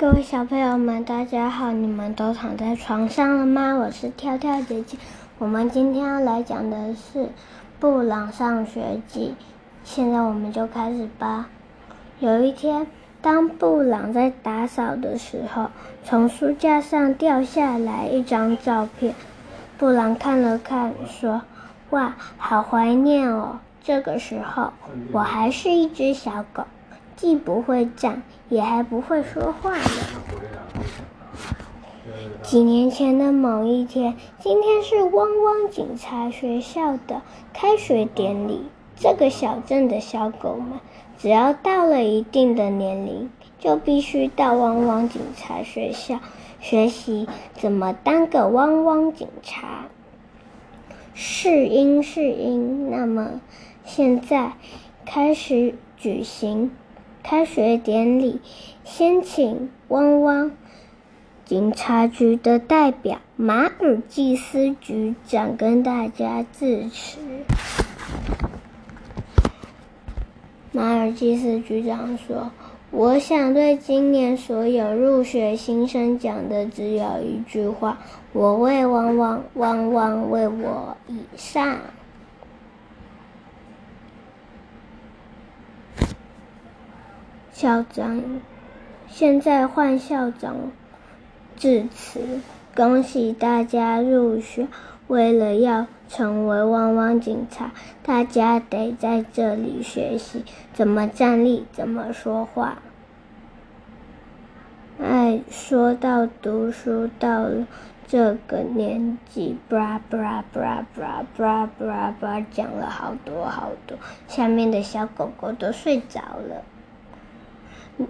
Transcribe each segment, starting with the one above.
各位小朋友们，大家好！你们都躺在床上了吗？我是跳跳姐姐。我们今天要来讲的是《布朗上学记》。现在我们就开始吧。有一天，当布朗在打扫的时候，从书架上掉下来一张照片。布朗看了看，说：“哇，好怀念哦！这个时候，我还是一只小狗。”既不会站，也还不会说话呢。几年前的某一天，今天是汪汪警察学校的开学典礼。这个小镇的小狗们，只要到了一定的年龄，就必须到汪汪警察学校学习怎么当个汪汪警察。是英是英，那么现在开始举行。开学典礼，先请汪汪警察局的代表马尔济斯局长跟大家致辞。马尔济斯局长说：“我想对今年所有入学新生讲的只有一句话：我为汪汪，汪汪为我以上。”校长，现在换校长致辞。恭喜大家入学！为了要成为汪汪警察，大家得在这里学习怎么站立，怎么说话。哎，说到读书，到了这个年纪，布拉布拉布拉布拉布拉布拉布拉，讲了好多好多，下面的小狗狗都睡着了。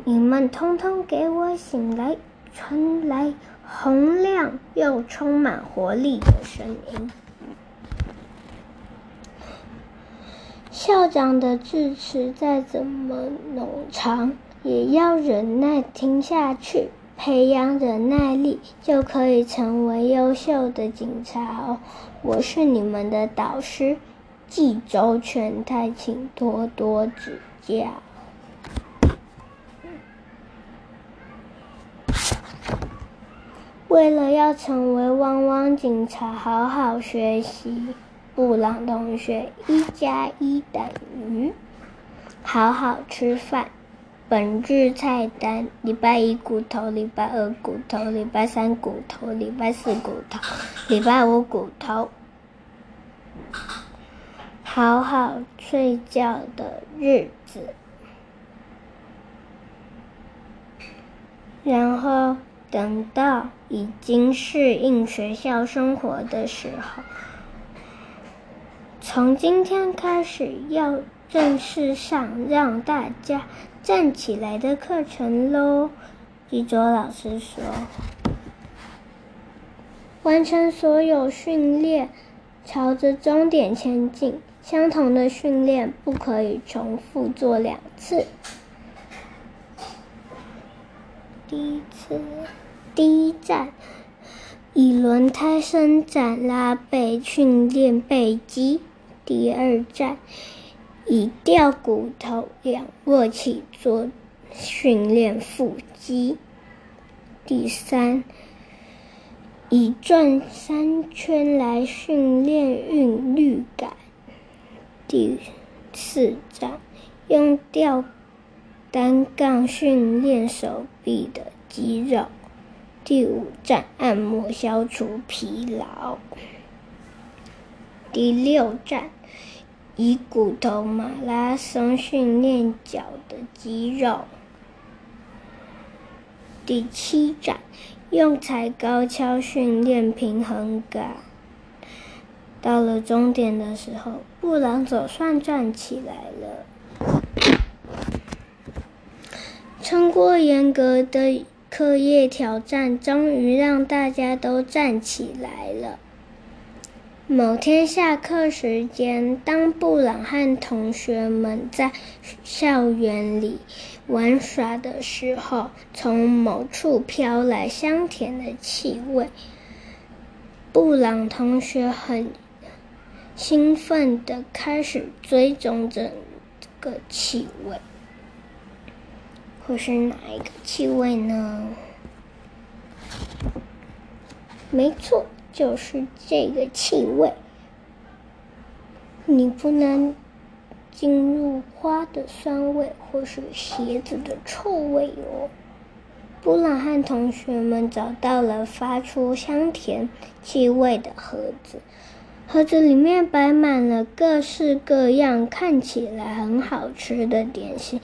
你们通通给我醒来！传来洪亮又充满活力的声音。校长的致辞再怎么冗长，也要忍耐听下去，培养忍耐力，就可以成为优秀的警察哦。我是你们的导师，纪州全太，请多多指教。为了要成为汪汪警察，好好学习。布朗同学，一加一等于好好吃饭。本日菜单：礼拜一骨头，礼拜二骨头，礼拜三骨头，礼拜四骨头，礼拜五骨头。好好睡觉的日子。然后。等到已经适应学校生活的时候，从今天开始要正式上让大家站起来的课程喽。一卓老师说：“完成所有训练，朝着终点前进。相同的训练不可以重复做两次。”第一次。第一站，以轮胎伸展拉背训练背肌；第二站，以吊骨头仰卧起坐训练腹肌；第三，以转三圈来训练韵律感；第四站，用吊单杠训练手臂的肌肉。第五站，按摩消除疲劳。第六站，以骨头马拉松训练脚的肌肉。第七站，用踩高跷训练平衡感。到了终点的时候，布朗总算站起来了。撑过严格的。课业挑战终于让大家都站起来了。某天下课时间，当布朗和同学们在校园里玩耍的时候，从某处飘来香甜的气味。布朗同学很兴奋地开始追踪着这个气味。会是哪一个气味呢？没错，就是这个气味。你不能进入花的酸味，或是鞋子的臭味哦。布朗汉同学们找到了发出香甜气味的盒子，盒子里面摆满了各式各样、看起来很好吃的点心。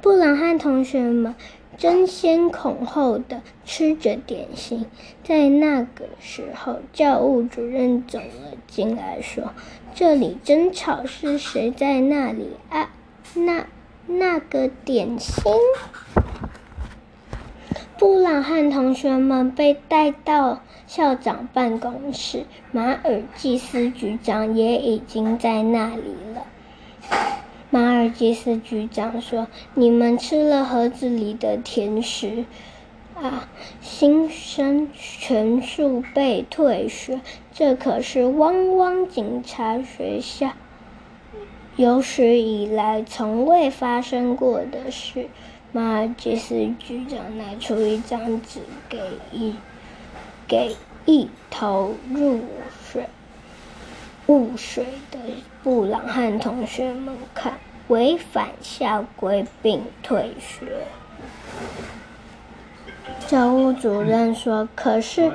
布朗汉同学们争先恐后的吃着点心。在那个时候，教务主任走了进来，说：“这里真吵，是谁在那里啊？那那个点心？”布朗汉同学们被带到校长办公室，马尔济斯局长也已经在那里了。马尔济斯局长说：“你们吃了盒子里的甜食，啊，新生全数被退学，这可是汪汪警察学校有史以来从未发生过的事。”马尔济斯局长拿出一张纸给一给一头入水。雾水的布朗汉同学们看，违反校规并退学。教务主任说：“可是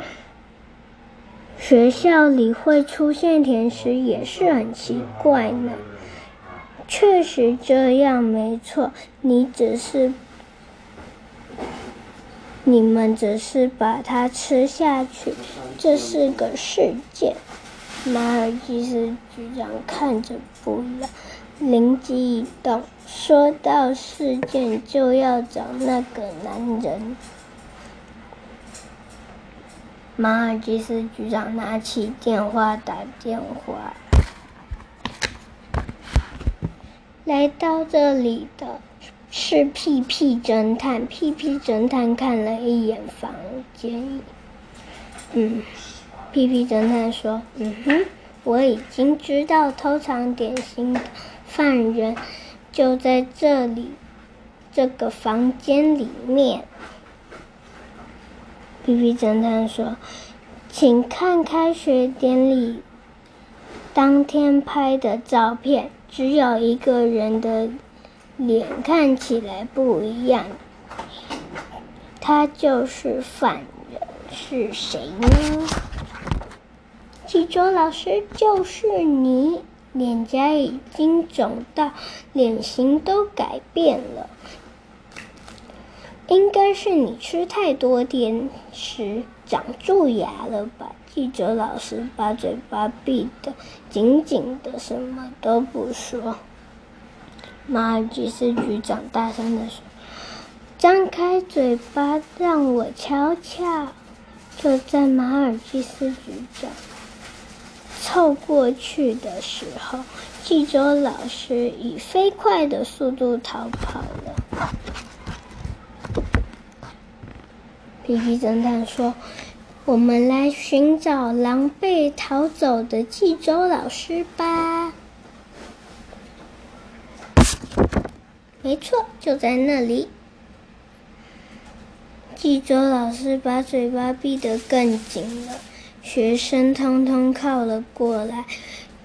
学校里会出现甜食也是很奇怪呢。”确实这样，没错。你只是你们只是把它吃下去，这是个事件。马尔济斯局长看着布朗，灵机一动，说到事件就要找那个男人。马尔济斯局长拿起电话打电话。来到这里的是屁屁侦探。屁屁侦探看了一眼房间，嗯。屁屁侦探说：“嗯哼，我已经知道偷藏点心的犯人就在这里，这个房间里面。”屁屁侦探说：“请看开学典礼当天拍的照片，只有一个人的脸看起来不一样，他就是犯人，是谁呢？”记者老师，就是你，脸颊已经肿到脸型都改变了，应该是你吃太多甜食长蛀牙了吧？记者老师把嘴巴闭得紧紧的，什么都不说。马尔济斯局长大声地说：“张开嘴巴，让我瞧瞧。”就在马尔济斯局长。凑过去的时候，冀州老师以飞快的速度逃跑了。皮皮侦探说：“我们来寻找狼狈逃走的冀州老师吧。”没错，就在那里。冀州老师把嘴巴闭得更紧了。学生通通靠了过来，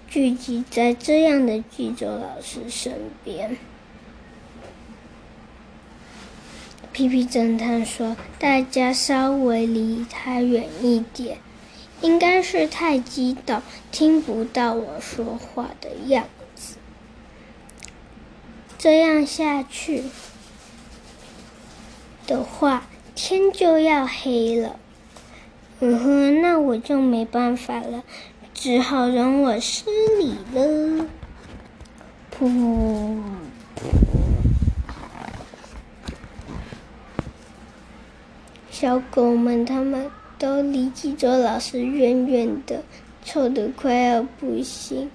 聚集在这样的记者老师身边。皮皮侦探说：“大家稍微离他远一点，应该是太激动，听不到我说话的样子。这样下去的话，天就要黑了。”嗯哼，那我就没办法了，只好容我失礼了。噗！小狗们，他们都离纪州老师远远的，臭得快要不行。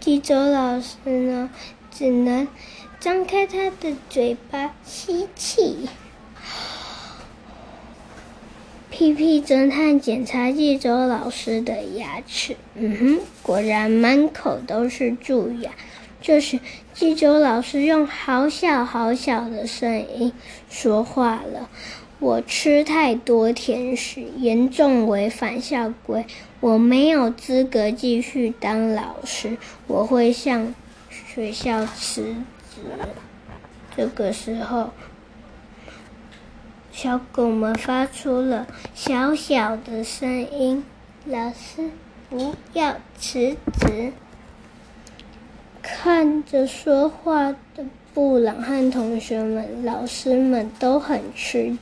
纪州老师呢，只能张开他的嘴巴吸气。屁屁侦探检查纪州老师的牙齿，嗯哼，果然满口都是蛀牙。这时，济州老师用好小好小的声音说话了：“我吃太多甜食，严重违反校规，我没有资格继续当老师，我会向学校辞职。”这个时候，小狗们发出了小小的声音：“老师，不要辞职。”看着说话的布朗和同学们，老师们都很吃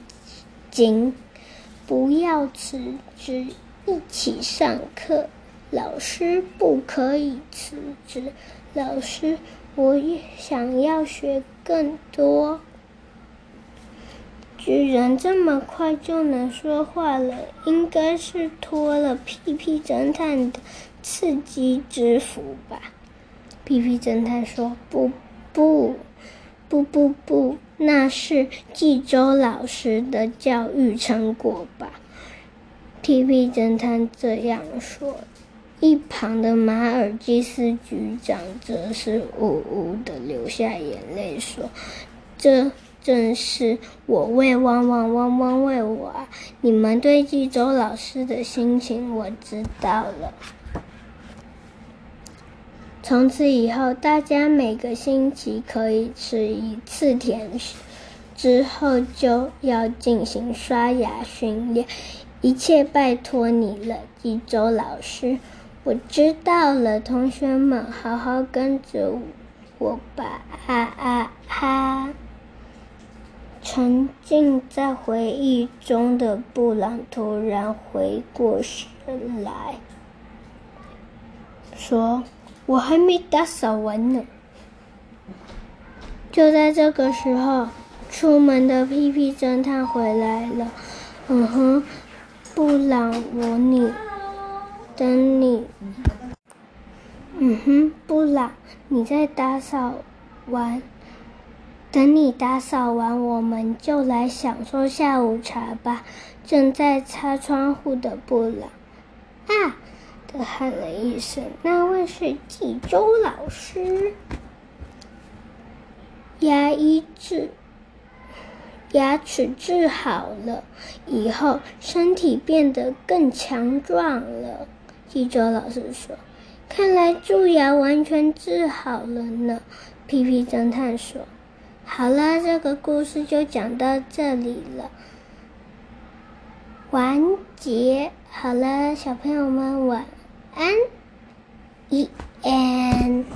惊。不要辞职，一起上课。老师不可以辞职。老师，我也想要学更多。居然这么快就能说话了，应该是脱了屁屁侦探的刺激之福吧。屁屁侦探说：“不，不，不，不，不，那是济州老师的教育成果吧？”屁屁侦探这样说，一旁的马尔基斯局长则是呜呜的流下眼泪，说：“这正是我为汪汪汪汪为我啊！你们对济州老师的心情，我知道了。”从此以后，大家每个星期可以吃一次甜食，之后就要进行刷牙训练。一切拜托你了，济州老师。我知道了，同学们，好好跟着我吧！啊啊！沉浸在回忆中的布朗突然回过神来说。我还没打扫完呢。就在这个时候，出门的屁屁侦探回来了。嗯哼，布朗，我你等你。嗯哼，布朗，你在打扫完，等你打扫完，我们就来享受下午茶吧。正在擦窗户的布朗，啊！他喊了一声：“那位是济州老师。”牙医治，牙齿治好了以后，身体变得更强壮了。济州老师说：“看来蛀牙完全治好了呢。”皮皮侦探说：“好了，这个故事就讲到这里了。”完结。好了，小朋友们晚安。一 and